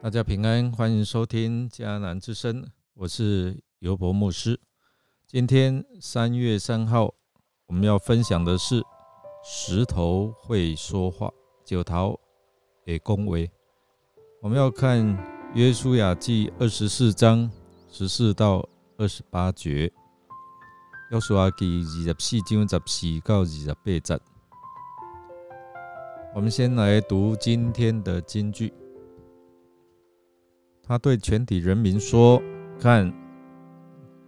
大家平安，欢迎收听迦南之声，我是尤伯牧师。今天三月三号，我们要分享的是石头会说话，九桃也恭维。我们要看约书亚记二十四章十四到二十八节，约书亚记二十四章十四到二十八节。我们先来读今天的金句。他对全体人民说：“看，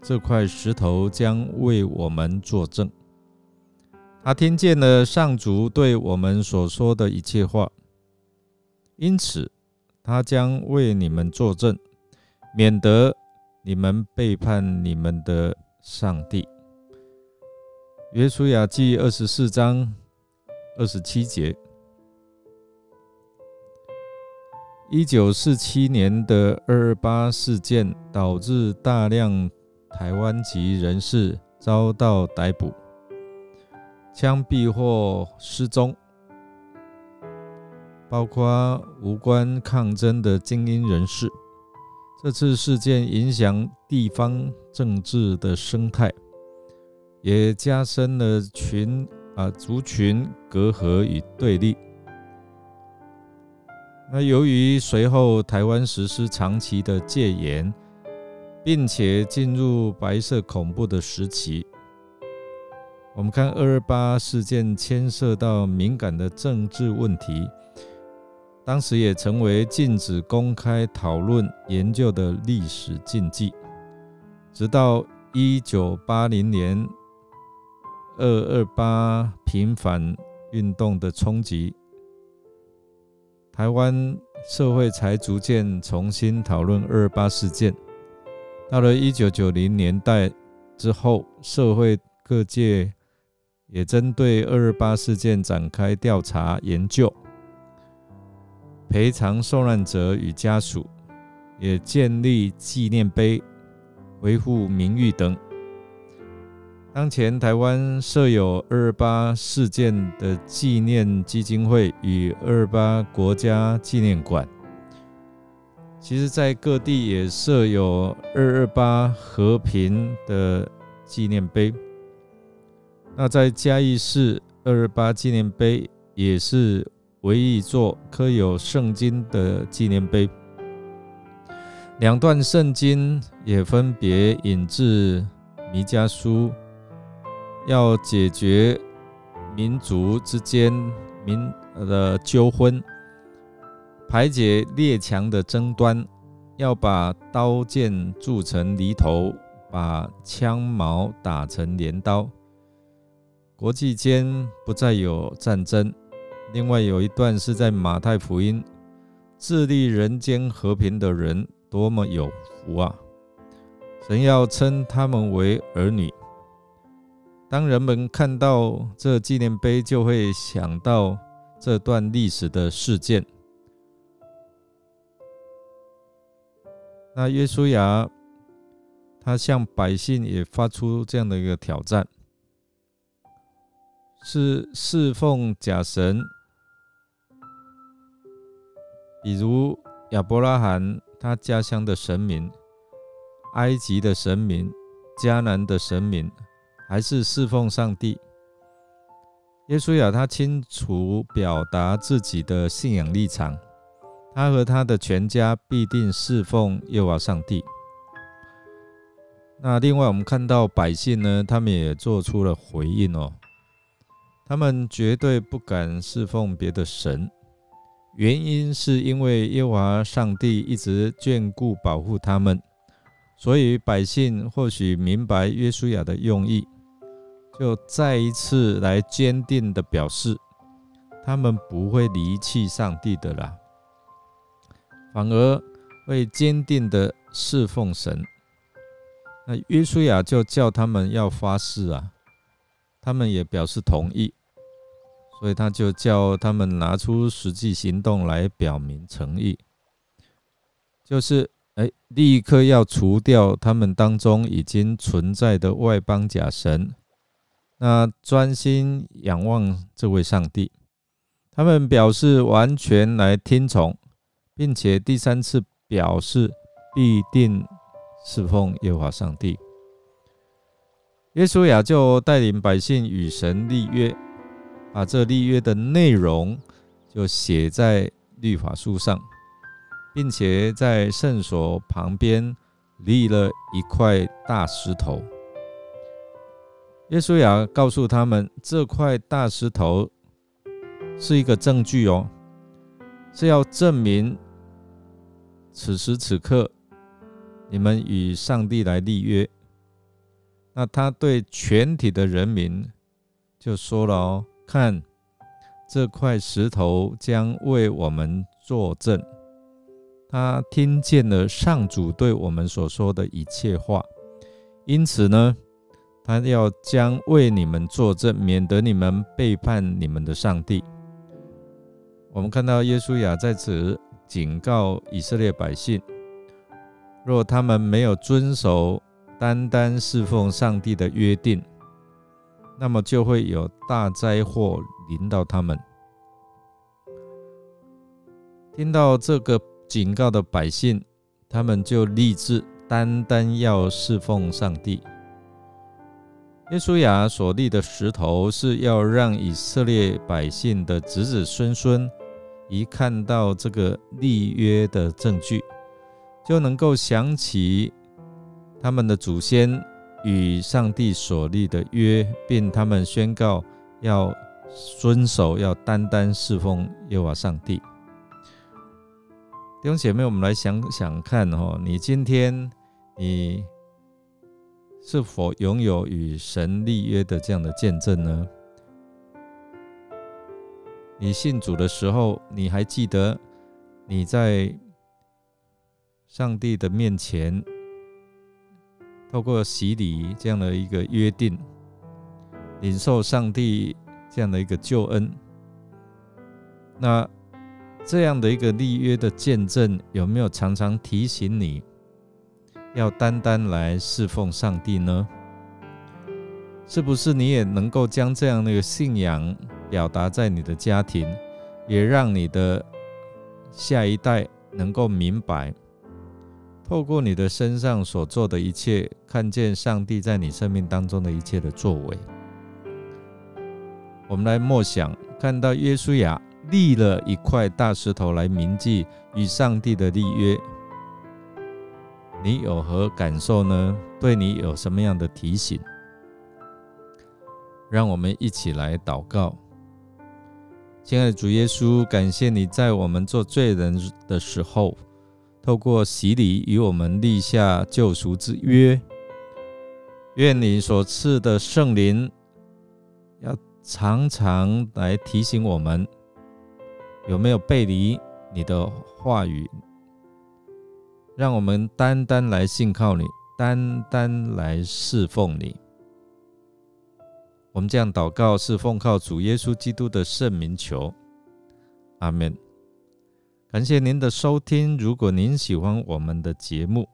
这块石头将为我们作证。他听见了上主对我们所说的一切话，因此他将为你们作证，免得你们背叛你们的上帝。”约书亚记二十四章二十七节。一九四七年的二二八事件导致大量台湾籍人士遭到逮捕、枪毙或失踪，包括无关抗争的精英人士。这次事件影响地方政治的生态，也加深了群啊族群隔阂与对立。那由于随后台湾实施长期的戒严，并且进入白色恐怖的时期，我们看二二八事件牵涉到敏感的政治问题，当时也成为禁止公开讨论研究的历史禁忌。直到一九八零年二二八平反运动的冲击。台湾社会才逐渐重新讨论二二八事件。到了一九九零年代之后，社会各界也针对二二八事件展开调查研究，赔偿受难者与家属，也建立纪念碑，维护名誉等。当前台湾设有二二八事件的纪念基金会与二二八国家纪念馆，其实在各地也设有二二八和平的纪念碑。那在嘉义市二二八纪念碑也是唯一一座刻有圣经的纪念碑，两段圣经也分别引自弥迦书。要解决民族之间民的纠纷，排解列强的争端，要把刀剑铸成犁头，把枪矛打成镰刀，国际间不再有战争。另外有一段是在马太福音，致力人间和平的人多么有福啊！神要称他们为儿女。当人们看到这纪念碑，就会想到这段历史的事件。那约书亚他向百姓也发出这样的一个挑战：是侍奉假神，比如亚伯拉罕他家乡的神明、埃及的神明、迦南的神明。还是侍奉上帝。耶稣亚他清楚表达自己的信仰立场，他和他的全家必定侍奉耶和华上帝。那另外，我们看到百姓呢，他们也做出了回应哦，他们绝对不敢侍奉别的神，原因是因为耶和华上帝一直眷顾保护他们，所以百姓或许明白约书亚的用意。就再一次来坚定的表示，他们不会离弃上帝的啦，反而会坚定的侍奉神。那约书亚就叫他们要发誓啊，他们也表示同意，所以他就叫他们拿出实际行动来表明诚意，就是哎，立刻要除掉他们当中已经存在的外邦假神，那专心仰望这位上帝。他们表示完全来听从，并且第三次表示必定侍奉耶和华上帝。耶稣亚就带领百姓与神立约，把这立约的内容就写在律法书上。并且在圣所旁边立了一块大石头。耶稣亚告诉他们，这块大石头是一个证据哦，是要证明此时此刻你们与上帝来立约。那他对全体的人民就说了哦：“看，这块石头将为我们作证。”他听见了上主对我们所说的一切话，因此呢，他要将为你们作证，免得你们背叛你们的上帝。我们看到耶稣亚在此警告以色列百姓：若他们没有遵守单单侍奉上帝的约定，那么就会有大灾祸临到他们。听到这个。警告的百姓，他们就立志单单要侍奉上帝。耶稣亚所立的石头，是要让以色列百姓的子子孙孙一看到这个立约的证据，就能够想起他们的祖先与上帝所立的约，并他们宣告要遵守，要单单侍奉耶和华上帝。弟兄姐妹，我们来想想看哦，你今天你是否拥有与神立约的这样的见证呢？你信主的时候，你还记得你在上帝的面前透过洗礼这样的一个约定，领受上帝这样的一个救恩？那？这样的一个立约的见证，有没有常常提醒你要单单来侍奉上帝呢？是不是你也能够将这样的一个信仰表达在你的家庭，也让你的下一代能够明白，透过你的身上所做的一切，看见上帝在你生命当中的一切的作为？我们来默想，看到耶稣亚。立了一块大石头来铭记与上帝的立约，你有何感受呢？对你有什么样的提醒？让我们一起来祷告。亲爱的主耶稣，感谢你在我们做罪人的时候，透过洗礼与我们立下救赎之约。愿你所赐的圣灵，要常常来提醒我们。有没有背离你的话语？让我们单单来信靠你，单单来侍奉你。我们这样祷告，是奉靠主耶稣基督的圣名求。阿门。感谢您的收听。如果您喜欢我们的节目，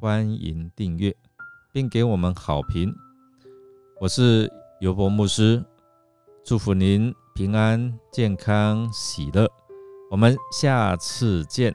欢迎订阅，并给我们好评。我是尤伯牧师，祝福您。平安、健康、喜乐，我们下次见。